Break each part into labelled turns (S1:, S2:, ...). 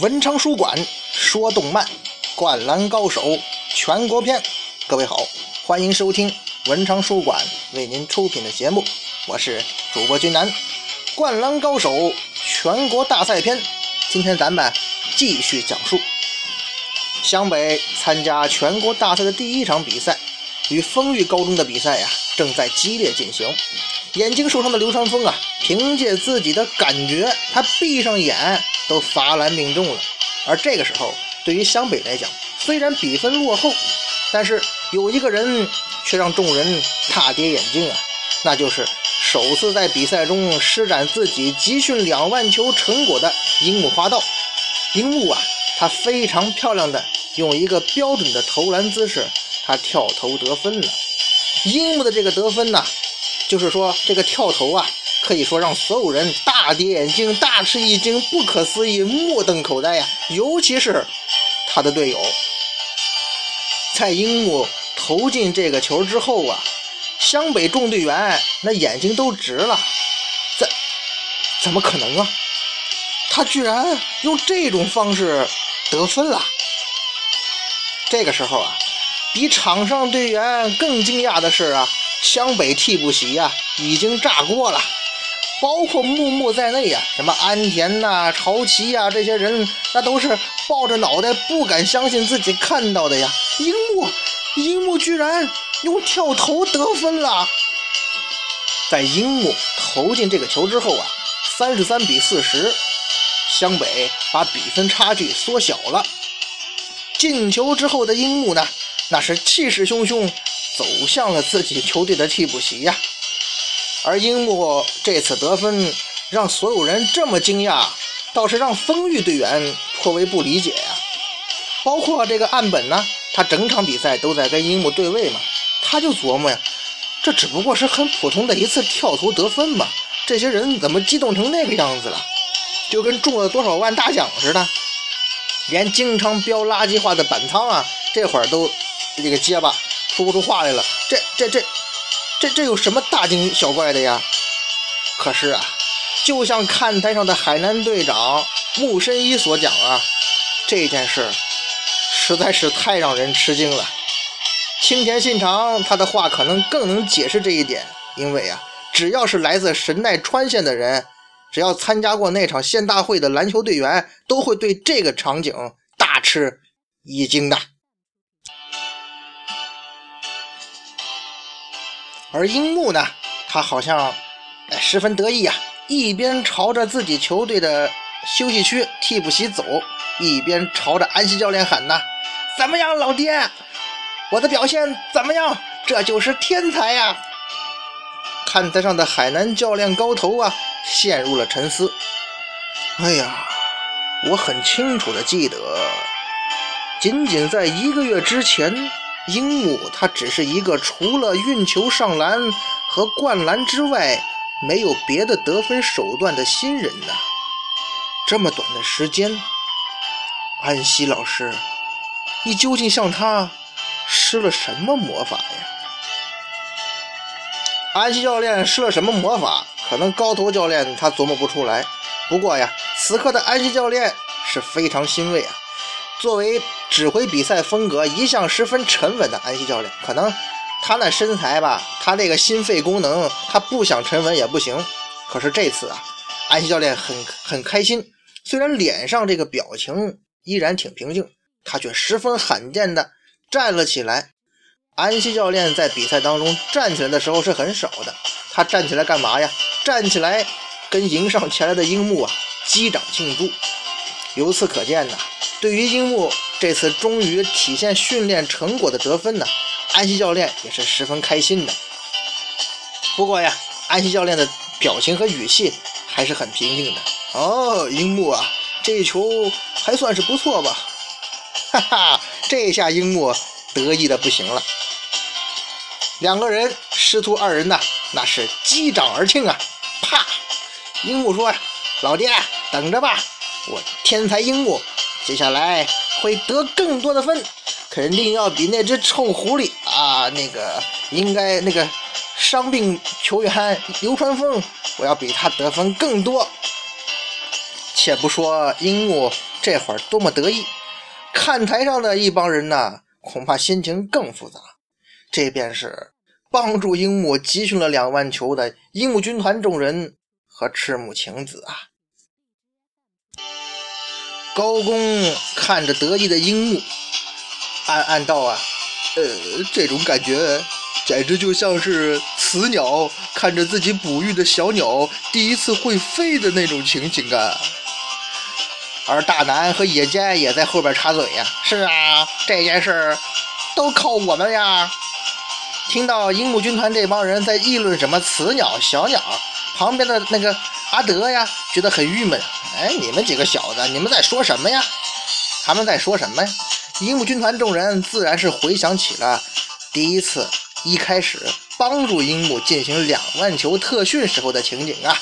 S1: 文昌书馆说动漫，灌篮高手全国篇。各位好，欢迎收听文昌书馆为您出品的节目，我是主播君南。灌篮高手全国大赛篇，今天咱们继续讲述湘北参加全国大赛的第一场比赛，与丰裕高中的比赛呀，正在激烈进行。眼睛受伤的流川枫啊，凭借自己的感觉，他闭上眼都罚篮命中了。而这个时候，对于湘北来讲，虽然比分落后，但是有一个人却让众人大跌眼镜啊，那就是首次在比赛中施展自己集训两万球成果的樱木花道。樱木啊，他非常漂亮的用一个标准的投篮姿势，他跳投得分了。樱木的这个得分呢？就是说，这个跳投啊，可以说让所有人大跌眼镜、大吃一惊、不可思议、目瞪口呆呀！尤其是他的队友，在樱木投进这个球之后啊，湘北众队员那眼睛都直了。怎怎么可能啊？他居然用这种方式得分了！这个时候啊，比场上队员更惊讶的是啊。湘北替补席呀，已经炸锅了，包括木木在内呀，什么安田呐、朝崎呀，这些人那都是抱着脑袋不敢相信自己看到的呀。樱木，樱木居然用跳投得分了！在樱木投进这个球之后啊，三十三比四十，湘北把比分差距缩小了。进球之后的樱木呢，那是气势汹汹。走向了自己球队的替补席呀，而樱木这次得分让所有人这么惊讶，倒是让丰裕队员颇为不理解呀。包括这个岸本呢，他整场比赛都在跟樱木对位嘛，他就琢磨呀，这只不过是很普通的一次跳投得分嘛，这些人怎么激动成那个样子了？就跟中了多少万大奖似的，连经常飙垃圾话的板仓啊，这会儿都这个结巴。说不出话来了，这这这这这有什么大惊小怪的呀？可是啊，就像看台上的海南队长木深一所讲啊，这件事实在是太让人吃惊了。青田信长他的话可能更能解释这一点，因为啊，只要是来自神奈川县的人，只要参加过那场县大会的篮球队员，都会对这个场景大吃一惊的。而樱木呢，他好像十分得意呀，一边朝着自己球队的休息区替补席走，一边朝着安西教练喊呐：“怎么样，老爹？我的表现怎么样？这就是天才呀！”看台上的海南教练高头啊，陷入了沉思。哎呀，我很清楚的记得，仅仅在一个月之前。樱木他只是一个除了运球上篮和灌篮之外没有别的得分手段的新人呐。这么短的时间，安西老师，你究竟向他施了什么魔法呀？安西教练施了什么魔法？可能高头教练他琢磨不出来。不过呀，此刻的安西教练是非常欣慰啊。作为指挥比赛风格一向十分沉稳的安西教练，可能他那身材吧，他那个心肺功能，他不想沉稳也不行。可是这次啊，安西教练很很开心，虽然脸上这个表情依然挺平静，他却十分罕见的站了起来。安西教练在比赛当中站起来的时候是很少的，他站起来干嘛呀？站起来跟迎上前来的樱木啊击掌庆祝。由此可见呢。对于樱木这次终于体现训练成果的得分呢，安西教练也是十分开心的。不过呀，安西教练的表情和语气还是很平静的。哦，樱木啊，这球还算是不错吧？哈哈，这下樱木得意的不行了。两个人师徒二人呐，那是击掌而庆啊！啪，樱木说：“老爹，等着吧，我天才樱木。”接下来会得更多的分，肯定要比那只臭狐狸啊，那个应该那个伤病球员流川枫，我要比他得分更多。且不说樱木这会儿多么得意！看台上的一帮人呢，恐怕心情更复杂。这便是帮助樱木集训了两万球的樱木军团众人和赤木晴子啊。高公看着得意的樱木，暗暗道啊：“呃，这种感觉简直就像是雌鸟看着自己哺育的小鸟第一次会飞的那种情景啊。”而大南和野间也在后边插嘴呀：“是啊，这件事都靠我们呀！”听到樱木军团这帮人在议论什么雌鸟、小鸟，旁边的那个阿德呀，觉得很郁闷。哎，你们几个小子，你们在说什么呀？他们在说什么呀？樱木军团众人自然是回想起了第一次一开始帮助樱木进行两万球特训时候的情景啊。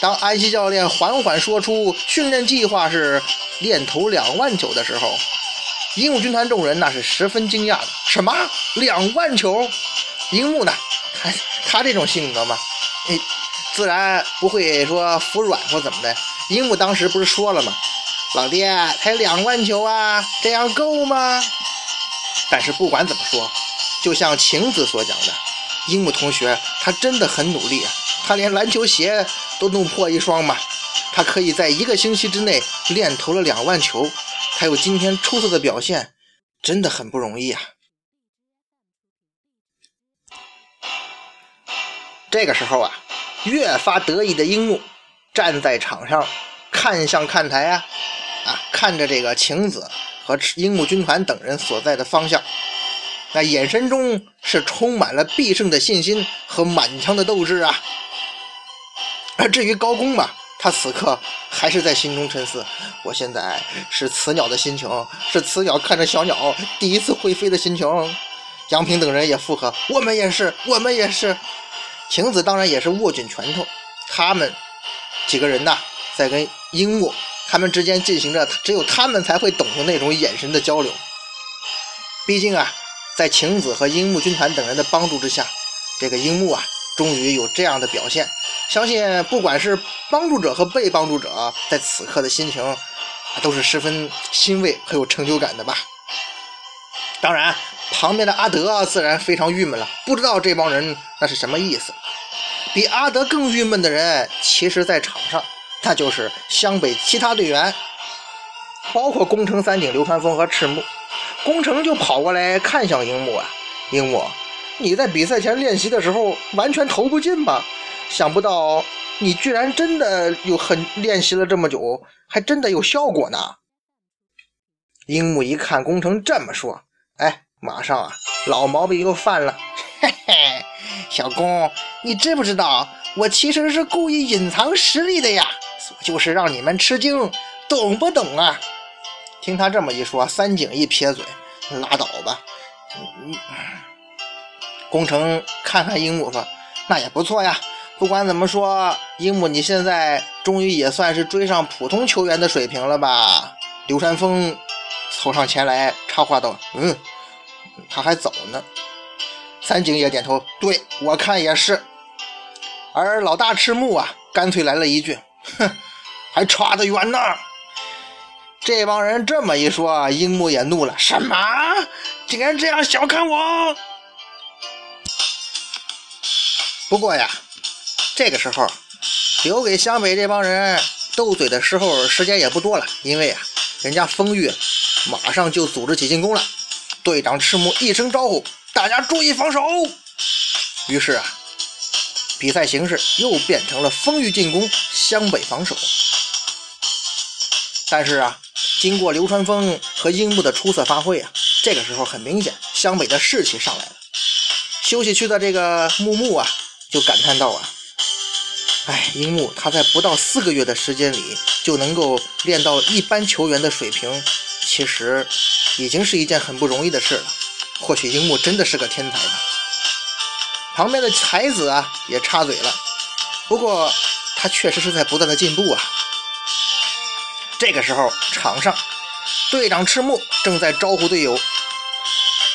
S1: 当安西教练缓缓说出训练计划是练投两万球的时候，樱木军团众人那是十分惊讶的。什么两万球？樱木呢？他他这种性格嘛，哎，自然不会说服软或怎么的。樱木当时不是说了吗？老爹才两万球啊，这样够吗？但是不管怎么说，就像晴子所讲的，樱木同学他真的很努力啊，他连篮球鞋都弄破一双嘛，他可以在一个星期之内练投了两万球，还有今天出色的表现，真的很不容易啊。这个时候啊，越发得意的樱木站在场上，看向看台啊，啊，看着这个晴子和樱木军团等人所在的方向，那眼神中是充满了必胜的信心和满腔的斗志啊。而至于高公嘛，他此刻还是在心中沉思：我现在是雌鸟的心情，是雌鸟看着小鸟第一次会飞的心情。杨平等人也附和：我们也是，我们也是。晴子当然也是握紧拳头，他们几个人呐，在跟樱木他们之间进行着只有他们才会懂的那种眼神的交流。毕竟啊，在晴子和樱木军团等人的帮助之下，这个樱木啊，终于有这样的表现。相信不管是帮助者和被帮助者，在此刻的心情都是十分欣慰和有成就感的吧。当然。旁边的阿德自然非常郁闷了，不知道这帮人那是什么意思。比阿德更郁闷的人，其实在场上，那就是湘北其他队员，包括宫城三井、流川枫和赤木。宫城就跑过来看向樱木啊，樱木，你在比赛前练习的时候完全投不进吧？想不到你居然真的有很练习了这么久，还真的有效果呢。樱木一看宫城这么说，哎。马上啊，老毛病又犯了。嘿嘿，小公，你知不知道我其实是故意隐藏实力的呀？就是让你们吃惊，懂不懂啊？听他这么一说，三井一撇嘴，拉倒吧。嗯，工程看看樱木说：“那也不错呀。不管怎么说，樱木你现在终于也算是追上普通球员的水平了吧？”流川枫凑上前来插话道：“嗯。”他还早呢，三井也点头，对我看也是。而老大赤木啊，干脆来了一句：“哼，还差得远呢。”这帮人这么一说，樱木也怒了：“什么？竟然这样小看我！”不过呀，这个时候留给湘北这帮人斗嘴的时候时间也不多了，因为啊，人家丰玉马上就组织起进攻了。队长赤木一声招呼：“大家注意防守。”于是啊，比赛形势又变成了丰裕进攻，湘北防守。但是啊，经过流川枫和樱木的出色发挥啊，这个时候很明显，湘北的士气上来了。休息区的这个木木啊，就感叹道啊：“哎，樱木他在不到四个月的时间里就能够练到一般球员的水平，其实……”已经是一件很不容易的事了。或许樱木真的是个天才吧。旁边的才子啊也插嘴了，不过他确实是在不断的进步啊。这个时候，场上队长赤木正在招呼队友：“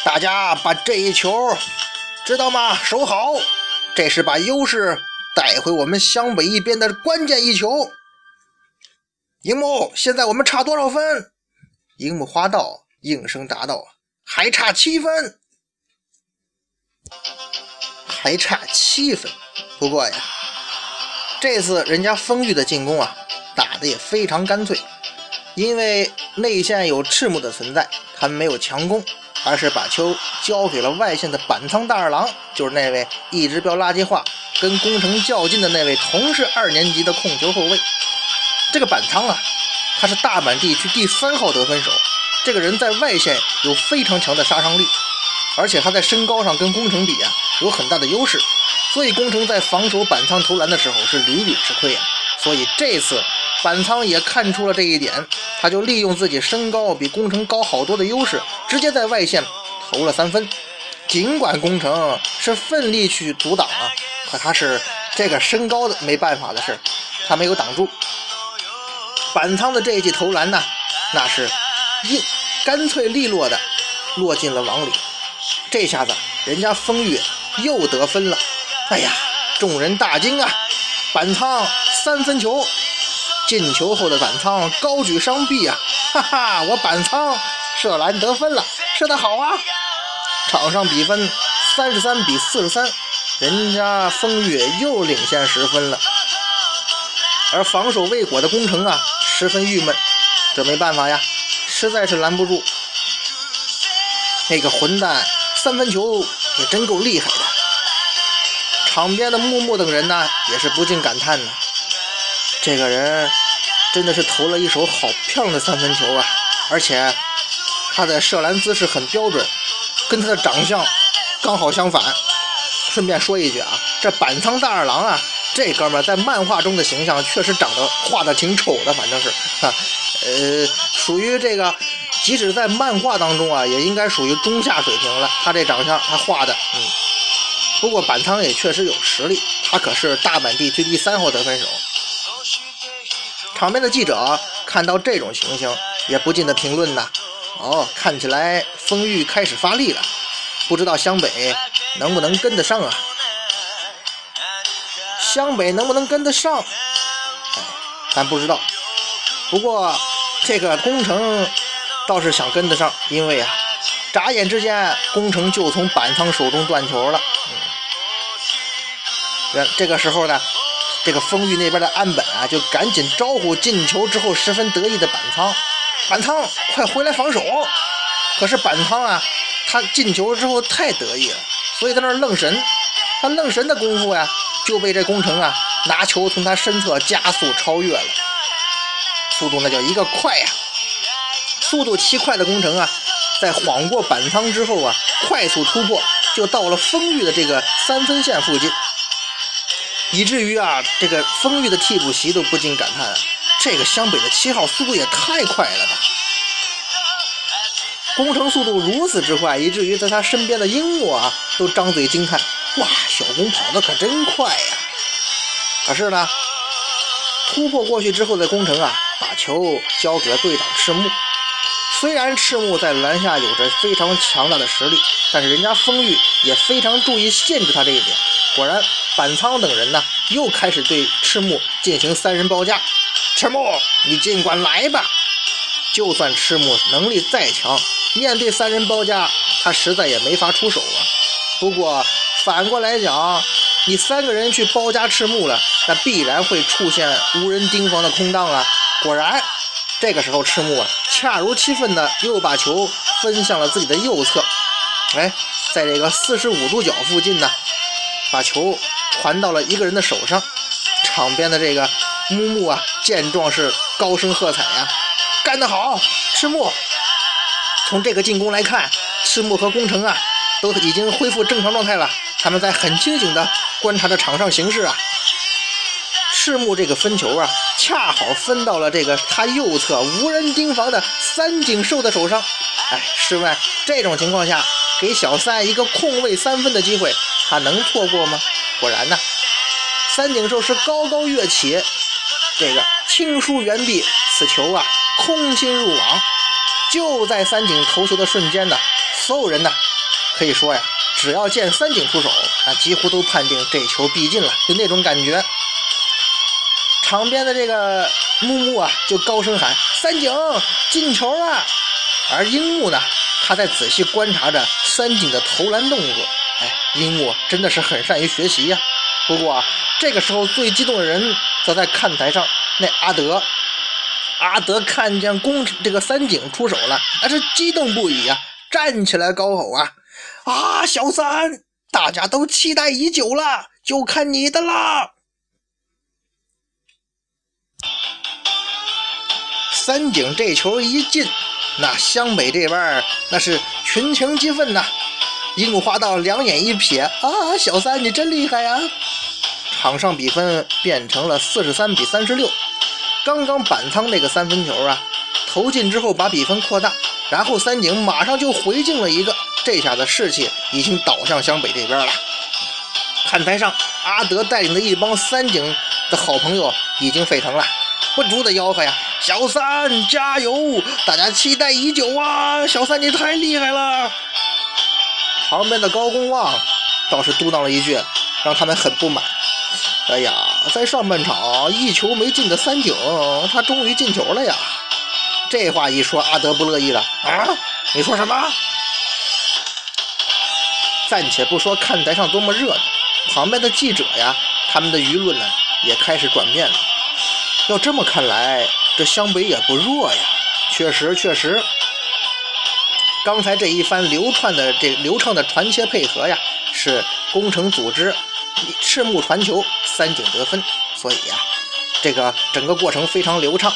S1: 大家把这一球知道吗？守好，这是把优势带回我们湘北一边的关键一球。”樱木，现在我们差多少分？樱木花道应声答道：“还差七分，还差七分。不过呀，这次人家丰裕的进攻啊，打的也非常干脆，因为内线有赤木的存在，他没有强攻，而是把球交给了外线的板仓大二郎，就是那位一直飙垃圾话、跟宫城较劲的那位同是二年级的控球后卫。这个板仓啊。”他是大阪地区第三号得分手，这个人在外线有非常强的杀伤力，而且他在身高上跟宫城比啊有很大的优势，所以宫城在防守板仓投篮的时候是屡屡吃亏啊。所以这次板仓也看出了这一点，他就利用自己身高比宫城高好多的优势，直接在外线投了三分。尽管宫城是奋力去阻挡啊，可他是这个身高的没办法的事，他没有挡住。板仓的这一记投篮呢，那是硬干脆利落的落进了网里。这下子人家风月又得分了。哎呀，众人大惊啊！板仓三分球进球后的板仓高举双臂啊，哈哈，我板仓射篮得分了，射得好啊！场上比分三十三比四十三，人家风月又领先十分了。而防守未果的工程啊。十分郁闷，这没办法呀，实在是拦不住。那个混蛋三分球也真够厉害的。场边的木木等人呢，也是不禁感叹呢。这个人真的是投了一手好漂亮的三分球啊，而且他的射篮姿势很标准，跟他的长相刚好相反。顺便说一句啊，这板仓大二郎啊。这哥们在漫画中的形象确实长得画的挺丑的，反正是，哈，呃，属于这个，即使在漫画当中啊，也应该属于中下水平了。他这长相，他画的，嗯。不过板仓也确实有实力，他可是大阪地区第三号得分手。场边的记者看到这种情形，也不禁的评论呐：“哦，看起来丰裕开始发力了，不知道湘北能不能跟得上啊？”湘北能不能跟得上？哎，咱不知道。不过这个工程倒是想跟得上，因为啊，眨眼之间工程就从板仓手中断球了。嗯，这个时候呢，这个丰裕那边的安本啊，就赶紧招呼进球之后十分得意的板仓：“板仓，快回来防守！”可是板仓啊，他进球之后太得意了，所以在那愣神。他愣神的功夫呀。就被这工程啊拿球从他身侧加速超越了，速度那叫一个快呀！速度奇快的工程啊，在晃过板仓之后啊，快速突破就到了丰裕的这个三分线附近，以至于啊，这个丰裕的替补席都不禁感叹：这个湘北的七号速度也太快了吧！工程速度如此之快，以至于在他身边的樱木啊都张嘴惊叹。哇，小工跑得可真快呀！可是呢，突破过去之后的工程啊，把球交给了队长赤木。虽然赤木在篮下有着非常强大的实力，但是人家丰裕也非常注意限制他这一点。果然，板仓等人呢又开始对赤木进行三人包夹。赤木，你尽管来吧！就算赤木能力再强，面对三人包夹，他实在也没法出手啊。不过，反过来讲，你三个人去包夹赤木了，那必然会出现无人盯防的空档啊！果然，这个时候赤木啊，恰如其分的又把球分向了自己的右侧，哎，在这个四十五度角附近呢，把球传到了一个人的手上。场边的这个木木啊，见状是高声喝彩呀，干得好，赤木！从这个进攻来看，赤木和宫城啊，都已经恢复正常状态了。他们在很清醒的观察着场上形势啊。赤木这个分球啊，恰好分到了这个他右侧无人盯防的三井寿的手上。哎，试问这种情况下，给小三一个空位三分的机会，他能错过吗？果然呢，三井寿是高高跃起，这个轻舒猿臂，此球啊空心入网。就在三井投球的瞬间呢，所有人呢可以说呀。只要见三井出手，啊，几乎都判定这球必进了，就那种感觉。旁边的这个木木啊就高声喊：“三井进球了！”而樱木呢，他在仔细观察着三井的投篮动作。哎，樱木真的是很善于学习呀。不过啊，这个时候最激动的人则在看台上，那阿德。阿德看见攻这个三井出手了，那是激动不已啊，站起来高吼啊：“啊，小三，大家都期待已久了，就看你的啦！”三井这球一进，那湘北这边那是群情激愤呐。樱木花道两眼一瞥，啊，小三你真厉害呀！场上比分变成了四十三比三十六。刚刚板仓那个三分球啊，投进之后把比分扩大，然后三井马上就回敬了一个，这下子士气已经倒向湘北这边了。看台上，阿德带领的一帮三井的好朋友已经沸腾了，不住的吆喝呀：“小三加油！大家期待已久啊！小三你太厉害了！”旁边的高公望倒是嘟囔了一句，让他们很不满。哎呀，在上半场一球没进的三井，他终于进球了呀！这话一说，阿德不乐意了啊！你说什么？暂且不说看台上多么热闹，旁边的记者呀，他们的舆论呢也开始转变了。要这么看来，这湘北也不弱呀！确实，确实，刚才这一番流串的这流畅的传切配合呀，是工程组织赤木传球。三井得分，所以呀，这个整个过程非常流畅。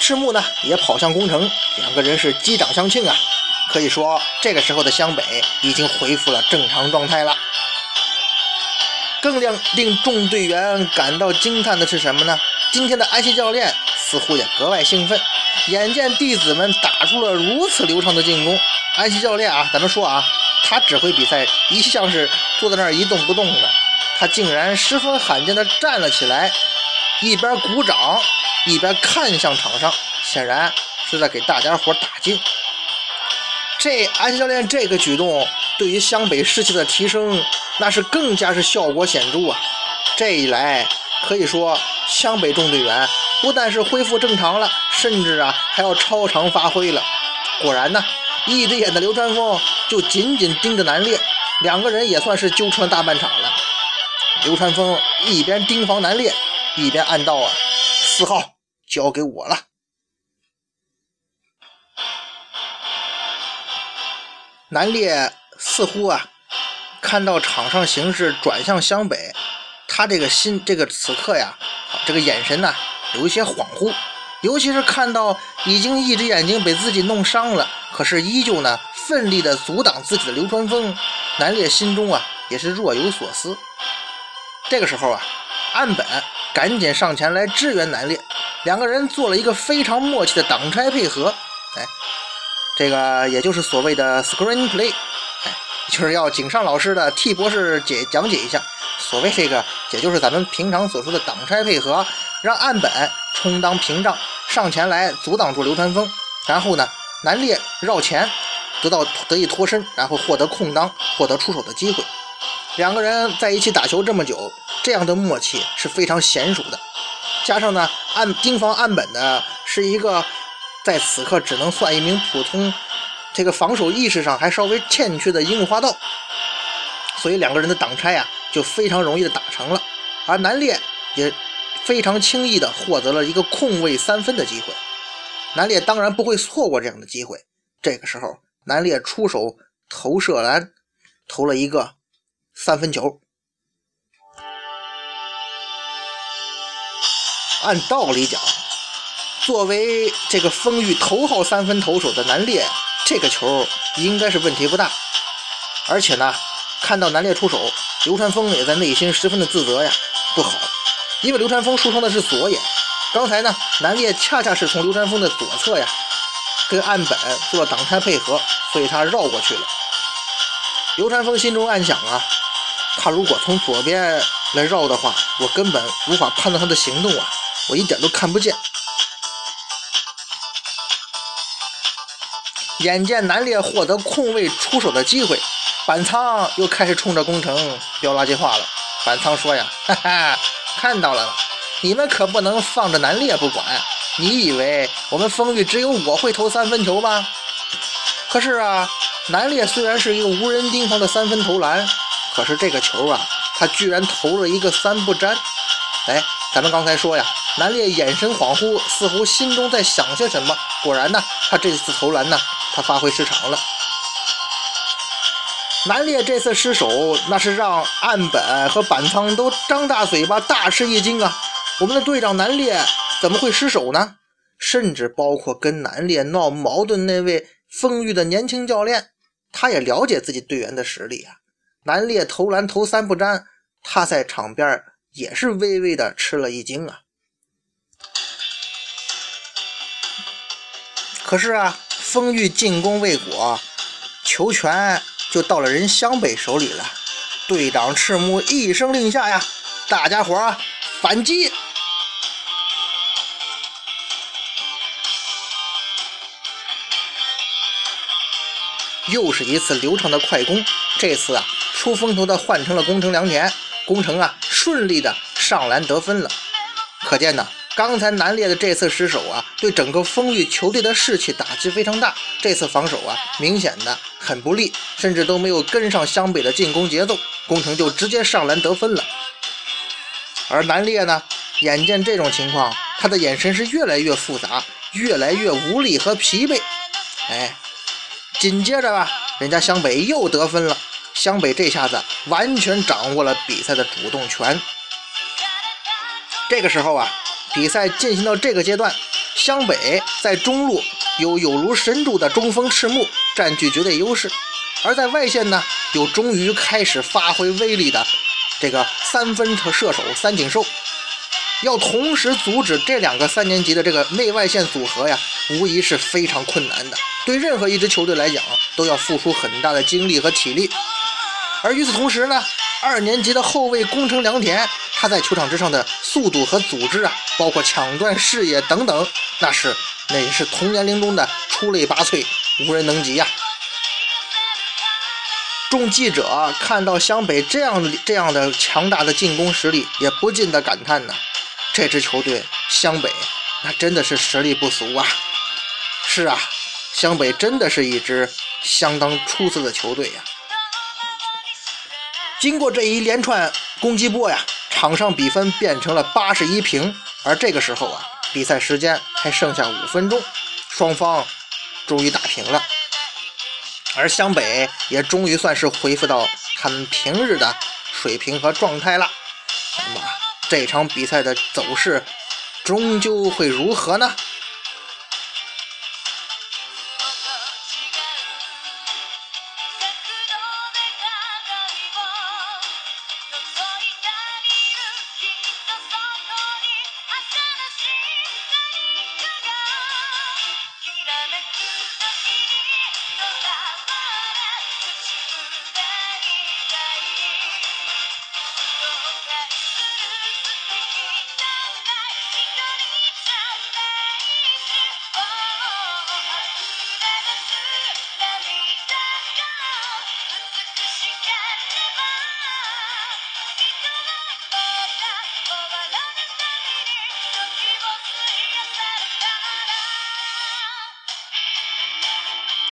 S1: 赤木呢也跑向宫城，两个人是击掌相庆啊。可以说，这个时候的湘北已经恢复了正常状态了。更令令众队员感到惊叹的是什么呢？今天的安西教练似乎也格外兴奋，眼见弟子们打出了如此流畅的进攻，安西教练啊，咱们说啊，他指挥比赛一向是坐在那儿一动不动的。他竟然十分罕见地站了起来，一边鼓掌，一边看向场上，显然是在给大家伙打劲。这安西教练这个举动，对于湘北士气的提升，那是更加是效果显著啊！这一来，可以说湘北众队员不但是恢复正常了，甚至啊还要超常发挥了。果然呢，一只眼的流川枫就紧紧盯着南烈，两个人也算是揪成了大半场了。流川枫一边盯防南烈，一边暗道：“啊，四号交给我了。”南烈似乎啊，看到场上形势转向湘北，他这个心，这个此刻呀，这个眼神呢，有一些恍惚。尤其是看到已经一只眼睛被自己弄伤了，可是依旧呢，奋力的阻挡自己的流川枫，南烈心中啊，也是若有所思。这个时候啊，岸本赶紧上前来支援南烈，两个人做了一个非常默契的挡拆配合。哎，这个也就是所谓的 screen play，哎，就是要井上老师的替博士解讲解一下。所谓这个，也就是咱们平常所说的挡拆配合，让岸本充当屏障，上前来阻挡住流川枫，然后呢，南烈绕前得到得以脱身，然后获得空当，获得出手的机会。两个人在一起打球这么久，这样的默契是非常娴熟的。加上呢，岸盯防岸本的是一个在此刻只能算一名普通，这个防守意识上还稍微欠缺的樱木花道，所以两个人的挡拆啊就非常容易的打成了。而南烈也非常轻易的获得了一个空位三分的机会。南烈当然不会错过这样的机会。这个时候，南烈出手投射篮，投了一个。三分球，按道理讲，作为这个风裕头号三分投手的南烈，这个球应该是问题不大。而且呢，看到南烈出手，流川枫也在内心十分的自责呀，不好，因为流川枫受伤的是左眼。刚才呢，南烈恰恰是从流川枫的左侧呀，跟岸本做挡拆配合，所以他绕过去了。流川枫心中暗想啊。他如果从左边来绕的话，我根本无法判断他的行动啊，我一点都看不见。眼见南烈获得空位出手的机会，板仓又开始冲着宫城飙垃圾话了。板仓说呀：“哈哈，看到了，你们可不能放着南烈不管。你以为我们丰裕只有我会投三分球吗？可是啊，南烈虽然是一个无人盯防的三分投篮，可是这个球啊，他居然投了一个三不沾。哎，咱们刚才说呀，南烈眼神恍惚，似乎心中在想些什么。果然呢，他这次投篮呢，他发挥失常了。南烈这次失手，那是让岸本和板仓都张大嘴巴，大吃一惊啊！我们的队长南烈怎么会失手呢？甚至包括跟南烈闹矛盾那位丰裕的年轻教练，他也了解自己队员的实力啊。南烈投篮投三不沾，他在场边也是微微的吃了一惊啊。可是啊，丰裕进攻未果，球权。就到了人湘北手里了，队长赤木一声令下呀，大家伙儿反击！又是一次流畅的快攻，这次啊，出风头的换成了宫城良田，宫城啊顺利的上篮得分了，可见呢。刚才南烈的这次失手啊，对整个丰裕球队的士气打击非常大。这次防守啊，明显的很不利，甚至都没有跟上湘北的进攻节奏，工程就直接上篮得分了。而南烈呢，眼见这种情况，他的眼神是越来越复杂，越来越无力和疲惫。哎，紧接着吧，人家湘北又得分了，湘北这下子完全掌握了比赛的主动权。这个时候啊。比赛进行到这个阶段，湘北在中路有有如神助的中锋赤木占据绝对优势，而在外线呢，有终于开始发挥威力的这个三分射手三井寿。要同时阻止这两个三年级的这个内外线组合呀，无疑是非常困难的。对任何一支球队来讲，都要付出很大的精力和体力。而与此同时呢，二年级的后卫宫城良田。他在球场之上的速度和组织啊，包括抢断视野等等，那是那也是同年龄中的出类拔萃，无人能及呀。众记者看到湘北这样这样的强大的进攻实力，也不禁的感叹呢：这支球队湘北，那真的是实力不俗啊！是啊，湘北真的是一支相当出色的球队呀。经过这一连串攻击波呀。场上比分变成了八十一平，而这个时候啊，比赛时间还剩下五分钟，双方终于打平了，而湘北也终于算是恢复到他们平日的水平和状态了。那么这场比赛的走势终究会如何呢？